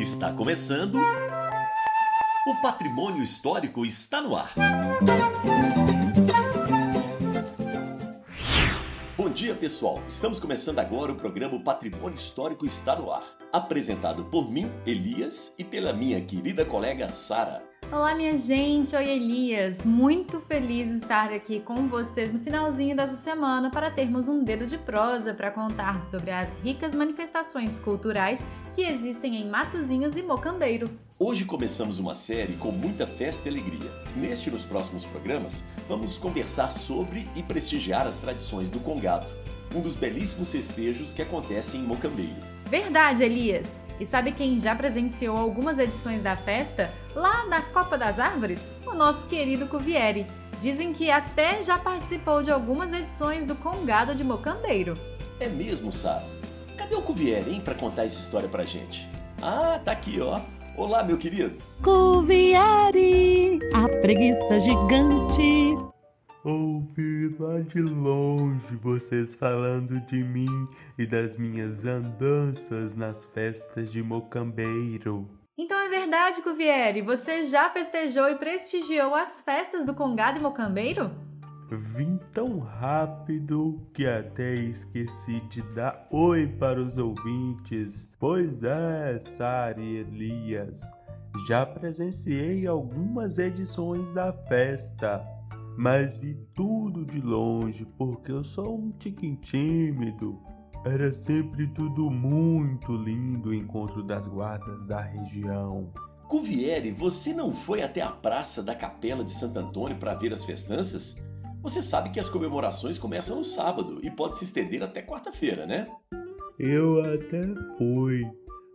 Está começando. O patrimônio histórico está no ar. Bom dia, pessoal. Estamos começando agora o programa Patrimônio Histórico está no ar, apresentado por mim, Elias, e pela minha querida colega Sara. Olá, minha gente! Oi, Elias! Muito feliz estar aqui com vocês no finalzinho dessa semana para termos um dedo de prosa para contar sobre as ricas manifestações culturais que existem em Matozinhos e Mocambeiro. Hoje começamos uma série com muita festa e alegria. Neste e nos próximos programas, vamos conversar sobre e prestigiar as tradições do Congado, um dos belíssimos festejos que acontecem em Mocambeiro. Verdade, Elias! E sabe quem já presenciou algumas edições da festa lá na Copa das Árvores? O nosso querido Cuvieri. Dizem que até já participou de algumas edições do Congado de Mocambeiro. É mesmo, Sara? Cadê o Cuvieri, hein, para contar essa história pra gente? Ah, tá aqui, ó. Olá, meu querido. Cuvieri, a preguiça gigante. Ouvi lá de longe vocês falando de mim e das minhas andanças nas festas de Mocambeiro. Então é verdade, Cuvieri, você já festejou e prestigiou as festas do Congado e Mocambeiro? Vim tão rápido que até esqueci de dar oi para os ouvintes. Pois é, Sara e Elias, já presenciei algumas edições da festa mas vi tudo de longe porque eu sou um tiquinho tímido. Era sempre tudo muito lindo o encontro das guardas da região. Cuvieri, você não foi até a praça da Capela de Santo Antônio para ver as festanças? Você sabe que as comemorações começam no sábado e pode se estender até quarta-feira, né? Eu até fui,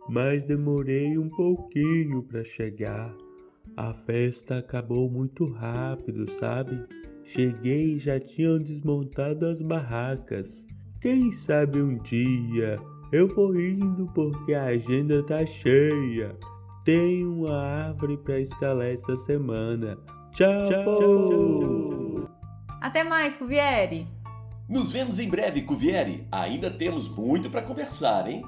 mas demorei um pouquinho para chegar. A festa acabou muito rápido, sabe? Cheguei e já tinham desmontado as barracas. Quem sabe um dia eu vou indo porque a agenda tá cheia. Tenho uma árvore para escalar essa semana. Tchau! tchau. Até mais, Cuvieri! Nos vemos em breve, Cuvieri. Ainda temos muito para conversar, hein?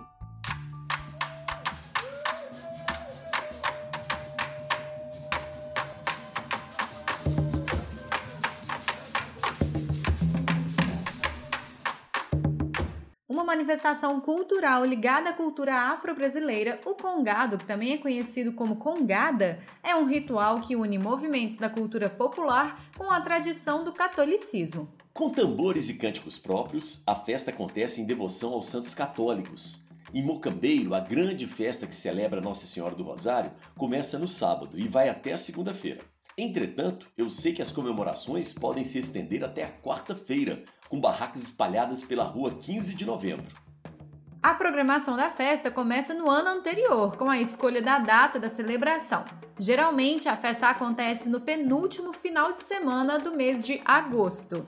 Manifestação cultural ligada à cultura afro-brasileira, o congado, que também é conhecido como congada, é um ritual que une movimentos da cultura popular com a tradição do catolicismo. Com tambores e cânticos próprios, a festa acontece em devoção aos santos católicos. Em Mocambeiro, a grande festa que celebra Nossa Senhora do Rosário começa no sábado e vai até a segunda-feira. Entretanto, eu sei que as comemorações podem se estender até a quarta-feira, com barracas espalhadas pela rua 15 de novembro. A programação da festa começa no ano anterior, com a escolha da data da celebração. Geralmente, a festa acontece no penúltimo final de semana do mês de agosto.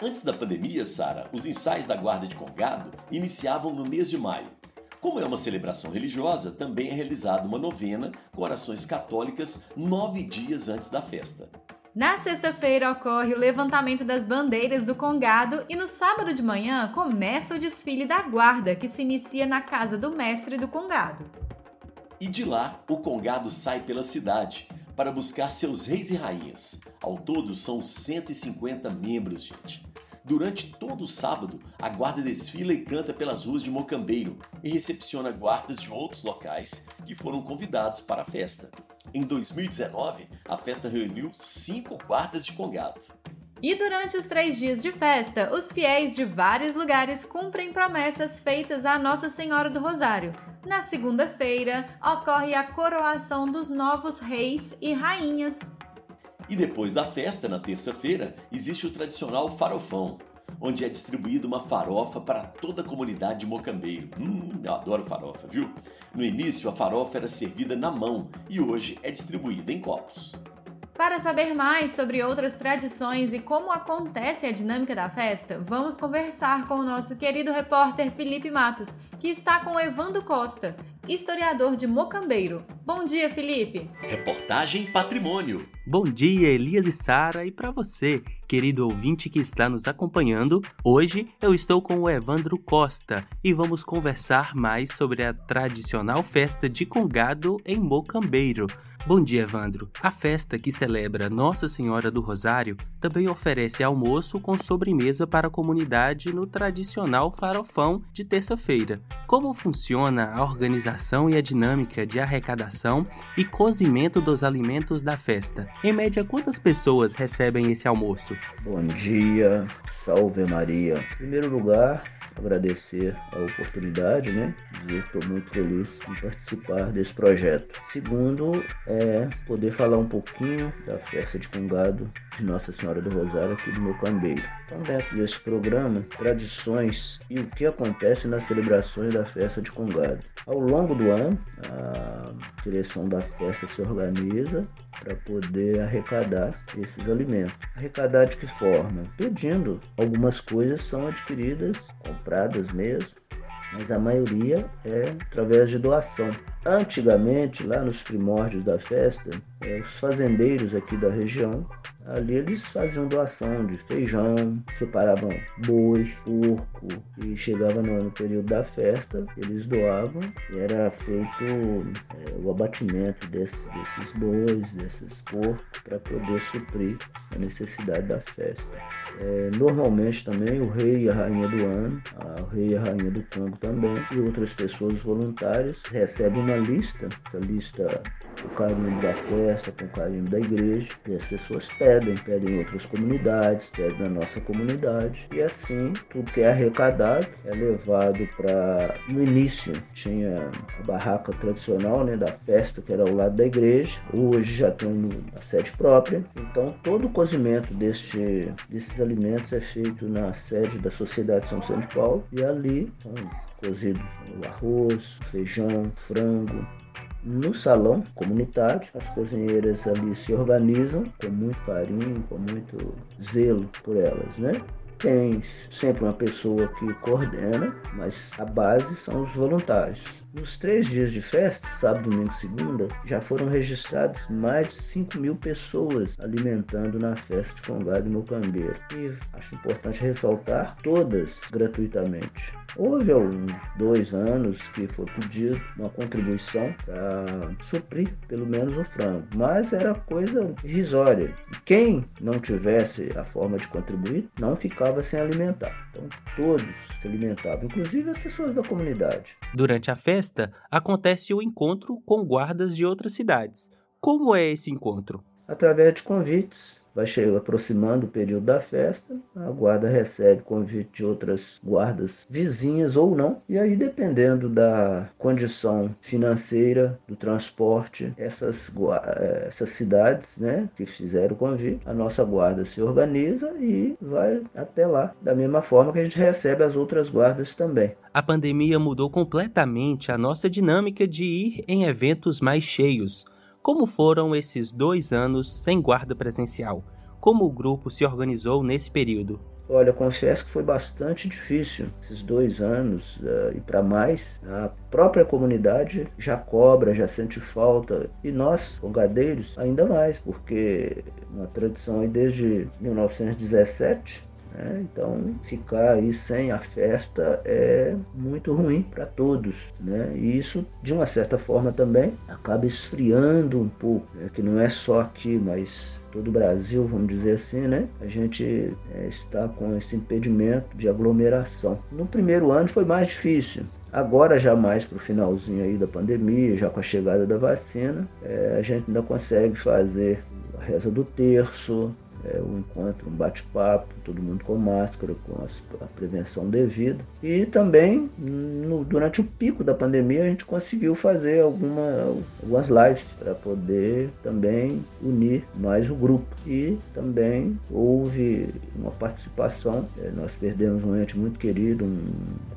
Antes da pandemia, Sara, os ensaios da Guarda de Congado iniciavam no mês de maio. Como é uma celebração religiosa, também é realizada uma novena com orações católicas nove dias antes da festa. Na sexta-feira ocorre o levantamento das bandeiras do Congado e no sábado de manhã começa o desfile da Guarda, que se inicia na casa do mestre do Congado. E de lá, o Congado sai pela cidade para buscar seus reis e rainhas. Ao todo, são 150 membros, gente. Durante todo o sábado, a guarda desfila e canta pelas ruas de Mocambeiro e recepciona guardas de outros locais que foram convidados para a festa. Em 2019, a festa reuniu cinco guardas de Congado. E durante os três dias de festa, os fiéis de vários lugares cumprem promessas feitas à Nossa Senhora do Rosário. Na segunda-feira, ocorre a coroação dos novos reis e rainhas. E depois da festa, na terça-feira, existe o tradicional farofão, onde é distribuída uma farofa para toda a comunidade de Mocambeiro. Hum, eu adoro farofa, viu? No início, a farofa era servida na mão e hoje é distribuída em copos. Para saber mais sobre outras tradições e como acontece a dinâmica da festa, vamos conversar com o nosso querido repórter Felipe Matos, que está com Evandro Costa, historiador de Mocambeiro. Bom dia, Felipe. Reportagem Patrimônio. Bom dia, Elias e Sara, e para você, querido ouvinte que está nos acompanhando, hoje eu estou com o Evandro Costa e vamos conversar mais sobre a tradicional festa de Congado em Mocambeiro. Bom dia, Evandro. A festa que celebra Nossa Senhora do Rosário também oferece almoço com sobremesa para a comunidade no tradicional farofão de terça-feira. Como funciona a organização e a dinâmica de arrecadação e cozimento dos alimentos da festa? Em média, quantas pessoas recebem esse almoço? Bom dia, salve Maria. Em primeiro lugar, agradecer a oportunidade, né? Estou muito feliz em participar desse projeto. Segundo, é poder falar um pouquinho da festa de Congado de Nossa Senhora do Rosário aqui do meu cambeiro. Então, dentro desse programa, tradições e o que acontece nas celebrações da festa de Congado. Ao longo do ano, a direção da festa se organiza para poder arrecadar esses alimentos. Arrecadar de que forma? Pedindo. Algumas coisas são adquiridas, compradas mesmo, mas a maioria é através de doação. Antigamente, lá nos primórdios da festa, é, os fazendeiros aqui da região Ali eles faziam doação de feijão, separavam boi, porco e chegava no, no período da festa, eles doavam e era feito é, o abatimento desse, desses bois, desses porcos, para poder suprir a necessidade da festa. É, normalmente também o rei e a rainha do ano, a, o rei e a rainha do Congo também, e outras pessoas voluntárias recebem uma lista, essa lista o carinho da festa, com o carinho da igreja, e as pessoas pedem pedem, pedem em outras comunidades, pedem na nossa comunidade. E assim, tudo que é arrecadado é levado para. No início tinha a barraca tradicional né, da festa, que era ao lado da igreja. Hoje já tem a sede própria. Então, todo o cozimento deste, desses alimentos é feito na sede da Sociedade São São de Paulo. E ali são cozidos o arroz, feijão, frango, no salão comunitário, as cozinheiras ali se organizam com muito carinho, com muito zelo por elas, né? Tem sempre uma pessoa que coordena, mas a base são os voluntários. Nos três dias de festa, sábado, domingo e segunda, já foram registrados mais de 5 mil pessoas alimentando na festa de Congado e Mocambeiro. E acho importante ressaltar, todas gratuitamente. Houve alguns dois anos que foi pedido uma contribuição para suprir pelo menos o frango, mas era coisa irrisória. Quem não tivesse a forma de contribuir não ficava sem alimentar. Então todos se alimentavam, inclusive as pessoas da comunidade. Durante a festa acontece o encontro com guardas de outras cidades. Como é esse encontro? Através de convites vai chegar aproximando o período da festa, a guarda recebe convite de outras guardas vizinhas ou não, e aí dependendo da condição financeira do transporte, essas, eh, essas cidades né, que fizeram o convite, a nossa guarda se organiza e vai até lá, da mesma forma que a gente recebe as outras guardas também. A pandemia mudou completamente a nossa dinâmica de ir em eventos mais cheios como foram esses dois anos sem guarda presencial? Como o grupo se organizou nesse período? Olha, confesso que foi bastante difícil esses dois anos uh, e para mais. A própria comunidade já cobra, já sente falta e nós, congadeiros, ainda mais, porque uma tradição aí desde 1917 né? Então, ficar aí sem a festa é muito ruim para todos. Né? E isso, de uma certa forma, também acaba esfriando um pouco, né? que não é só aqui, mas todo o Brasil, vamos dizer assim, né? A gente é, está com esse impedimento de aglomeração. No primeiro ano foi mais difícil. Agora, já mais para o finalzinho aí da pandemia, já com a chegada da vacina, é, a gente ainda consegue fazer a reza do terço, é, um encontro, um bate-papo, todo mundo com máscara, com a, prevenção devida. E também, no, durante o pico da pandemia, a gente conseguiu fazer alguma, algumas lives para poder também unir mais o grupo. E também houve uma participação, é, nós perdemos um ente muito querido, um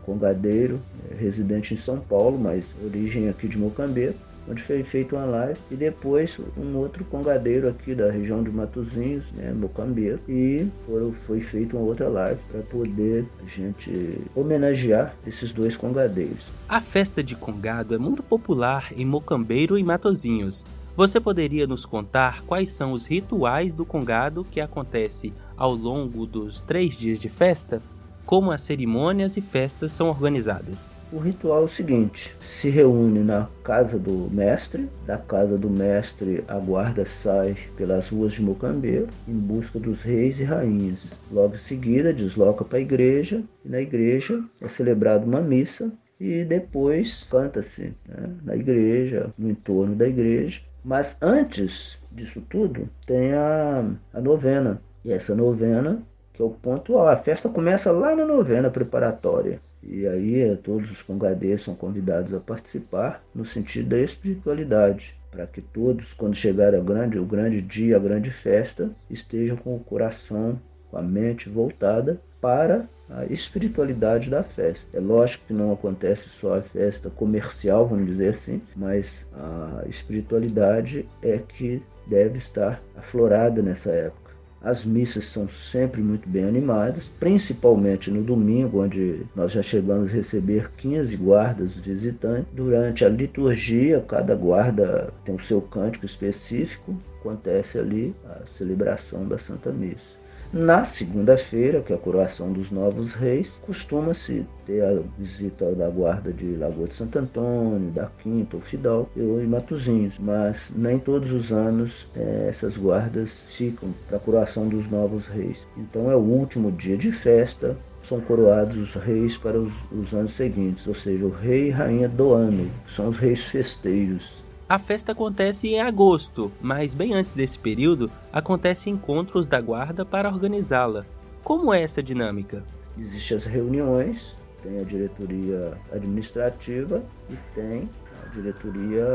congadeiro, é, residente em São Paulo, mas origem aqui de Mocambeiro, onde foi feita uma live, e depois um outro congadeiro aqui da região de Matozinhos, né, Mocambeiro, e foram, foi feita uma outra live para poder a gente homenagear esses dois congadeiros. A festa de congado é muito popular em Mocambeiro e Matozinhos. Você poderia nos contar quais são os rituais do congado que acontece ao longo dos três dias de festa? Como as cerimônias e festas são organizadas? O ritual é o seguinte: se reúne na casa do mestre, da casa do mestre a guarda sai pelas ruas de Mocambeiro em busca dos reis e rainhas. Logo em seguida desloca para a igreja e na igreja é celebrada uma missa e depois canta-se né, na igreja, no entorno da igreja. Mas antes disso tudo tem a, a novena. E essa novena, que é o ponto, ó, a festa começa lá na novena preparatória. E aí eh, todos os congadeiros são convidados a participar no sentido da espiritualidade, para que todos, quando chegar a grande, o grande dia, a grande festa, estejam com o coração, com a mente voltada para a espiritualidade da festa. É lógico que não acontece só a festa comercial, vamos dizer assim, mas a espiritualidade é que deve estar aflorada nessa época. As missas são sempre muito bem animadas, principalmente no domingo, onde nós já chegamos a receber 15 guardas visitantes. Durante a liturgia, cada guarda tem o seu cântico específico, acontece ali a celebração da Santa Missa. Na segunda-feira, que é a coroação dos novos reis, costuma-se ter a visita da guarda de Lagoa de Santo Antônio, da Quinta, Fidal e Matozinhos, mas nem todos os anos é, essas guardas ficam para a coroação dos novos reis. Então é o último dia de festa, são coroados os reis para os, os anos seguintes, ou seja, o rei e rainha do ano, são os reis festeiros. A festa acontece em agosto, mas bem antes desse período, acontecem encontros da guarda para organizá-la. Como é essa dinâmica? Existem as reuniões, tem a diretoria administrativa e tem a diretoria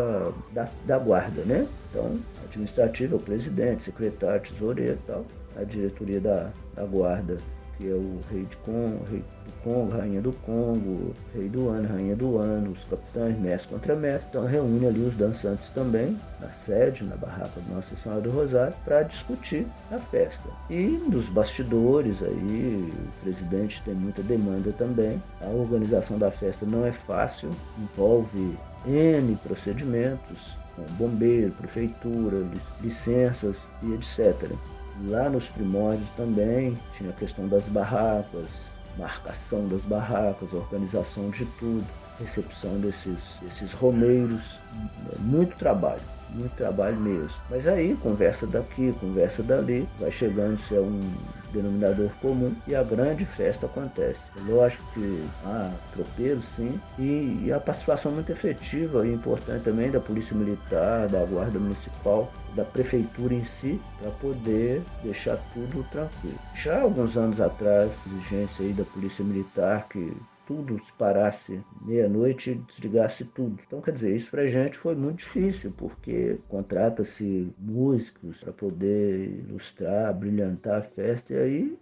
da, da guarda, né? Então, administrativa o presidente, secretário, tesoureiro e tal. A diretoria da, da guarda que é o rei, de Congo, rei do Congo, rainha do Congo, rei do ano, rainha do ano, os capitães, mestre contra mestre. Então reúne ali os dançantes também, na sede, na barraca de Nossa Senhora do Rosário, para discutir a festa. E dos bastidores aí, o presidente tem muita demanda também. A organização da festa não é fácil, envolve N procedimentos, bombeiro, prefeitura, licenças e etc. Lá nos primórdios também tinha a questão das barracas, marcação das barracas, organização de tudo, recepção desses, desses romeiros, muito trabalho muito trabalho mesmo. Mas aí, conversa daqui, conversa dali, vai chegando-se a um denominador comum e a grande festa acontece. É lógico que há tropeiros, sim, e, e a participação muito efetiva e importante também da Polícia Militar, da Guarda Municipal, da Prefeitura em si, para poder deixar tudo tranquilo. Já alguns anos atrás, exigência aí da Polícia Militar que tudo se parasse meia-noite e desligasse tudo. Então, quer dizer, isso pra gente foi muito difícil, porque contrata-se músicos para poder ilustrar, brilhantar a festa, e aí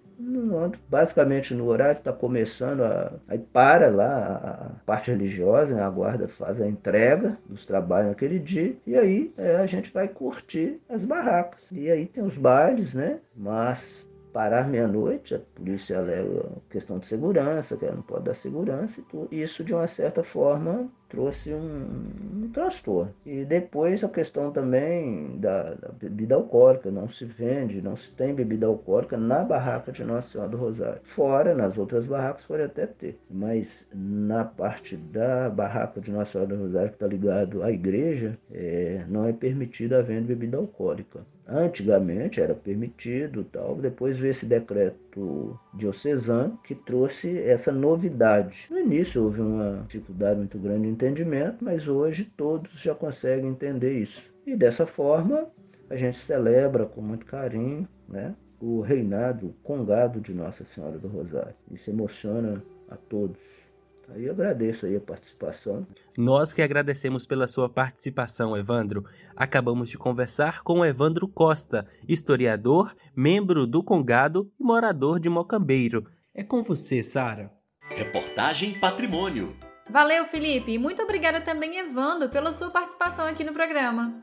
basicamente no horário está começando a, aí para lá a, parte religiosa né, a guarda faz a entrega dos trabalhos naquele dia e aí é, a gente vai curtir as barracas. E aí tem os bailes né mas parar meia-noite, a polícia alega questão de segurança, que ela não pode dar segurança e tudo. Isso, de uma certa forma, trouxe um, um transtorno. E depois a questão também da, da, bebida alcoólica, não se vende, não se tem bebida alcoólica na barraca de Nossa Senhora do Rosário. Fora, nas outras barracas, pode até ter, mas na parte da barraca de Nossa Senhora do Rosário, que está ligado à igreja, é, não é permitida a venda de bebida alcoólica. Antigamente era permitido, tal. Depois veio esse decreto diocesano que trouxe essa novidade. No início houve uma dificuldade muito grande de entendimento, mas hoje todos já conseguem entender isso. E dessa forma a gente celebra com muito carinho, né, o reinado congado de Nossa Senhora do Rosário. Isso emociona a todos. Aí eu agradeço aí a participação. Nós que agradecemos pela sua participação, Evandro. Acabamos de conversar com Evandro Costa, historiador, membro do Congado e morador de Mocambeiro. É com você, Sara. Reportagem Patrimônio. Valeu, Felipe, e muito obrigada também, Evando, pela sua participação aqui no programa.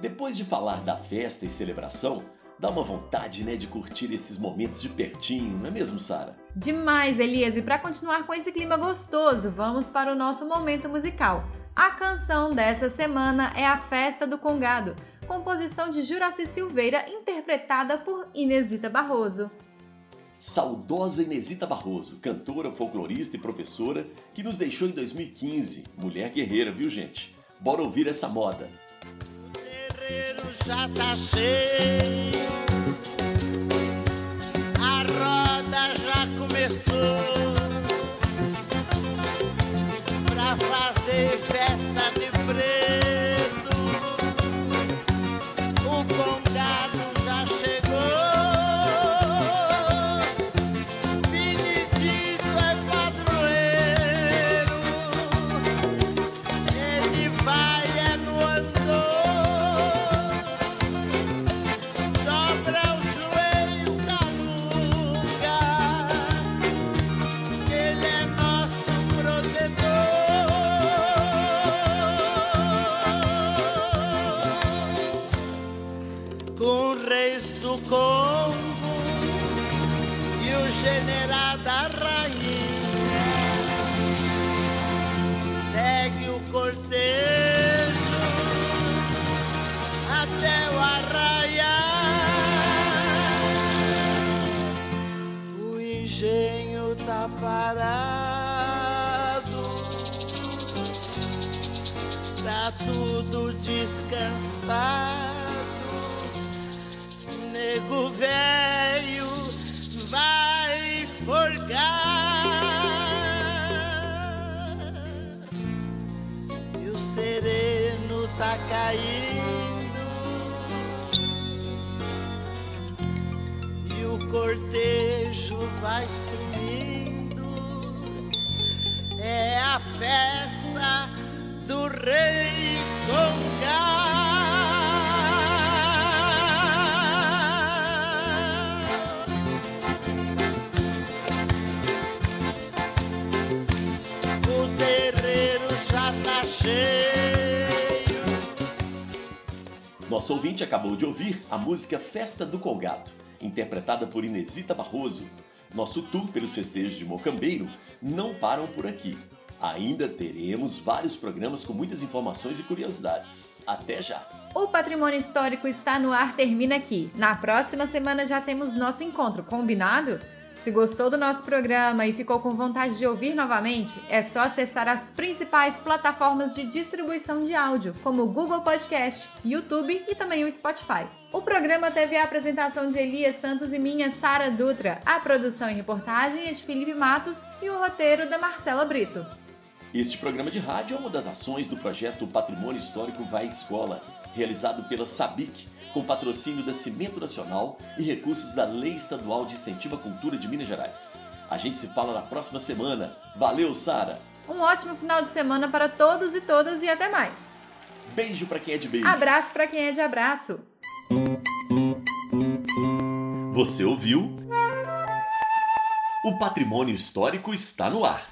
Depois de falar da festa e celebração, dá uma vontade, né, de curtir esses momentos de pertinho, não é mesmo, Sara? Demais, Elias, e para continuar com esse clima gostoso, vamos para o nosso momento musical. A canção dessa semana é A Festa do Congado, composição de Juraci Silveira, interpretada por Inesita Barroso. Saudosa Inesita Barroso, cantora, folclorista e professora, que nos deixou em 2015. Mulher guerreira, viu, gente? Bora ouvir essa moda já tá cheio, forgar. E o sereno tá caindo. E o cortejo vai sumindo. É a festa do rei Congá. Nosso ouvinte acabou de ouvir a música Festa do Colgado, interpretada por Inesita Barroso. Nosso tour pelos festejos de Mocambeiro não param por aqui. Ainda teremos vários programas com muitas informações e curiosidades. Até já! O Patrimônio Histórico está no ar, termina aqui. Na próxima semana já temos nosso encontro, combinado? Se gostou do nosso programa e ficou com vontade de ouvir novamente, é só acessar as principais plataformas de distribuição de áudio, como o Google Podcast, YouTube e também o Spotify. O programa teve a apresentação de Elias Santos e minha Sara Dutra, a produção e reportagem é de Felipe Matos e o roteiro da Marcela Brito. Este programa de rádio é uma das ações do projeto Patrimônio Histórico Vai Escola, realizado pela SABIC, com patrocínio da Cimento Nacional e recursos da Lei Estadual de Incentivo à Cultura de Minas Gerais. A gente se fala na próxima semana. Valeu, Sara! Um ótimo final de semana para todos e todas e até mais. Beijo para quem é de beijo. Abraço para quem é de abraço. Você ouviu? O Patrimônio Histórico está no ar.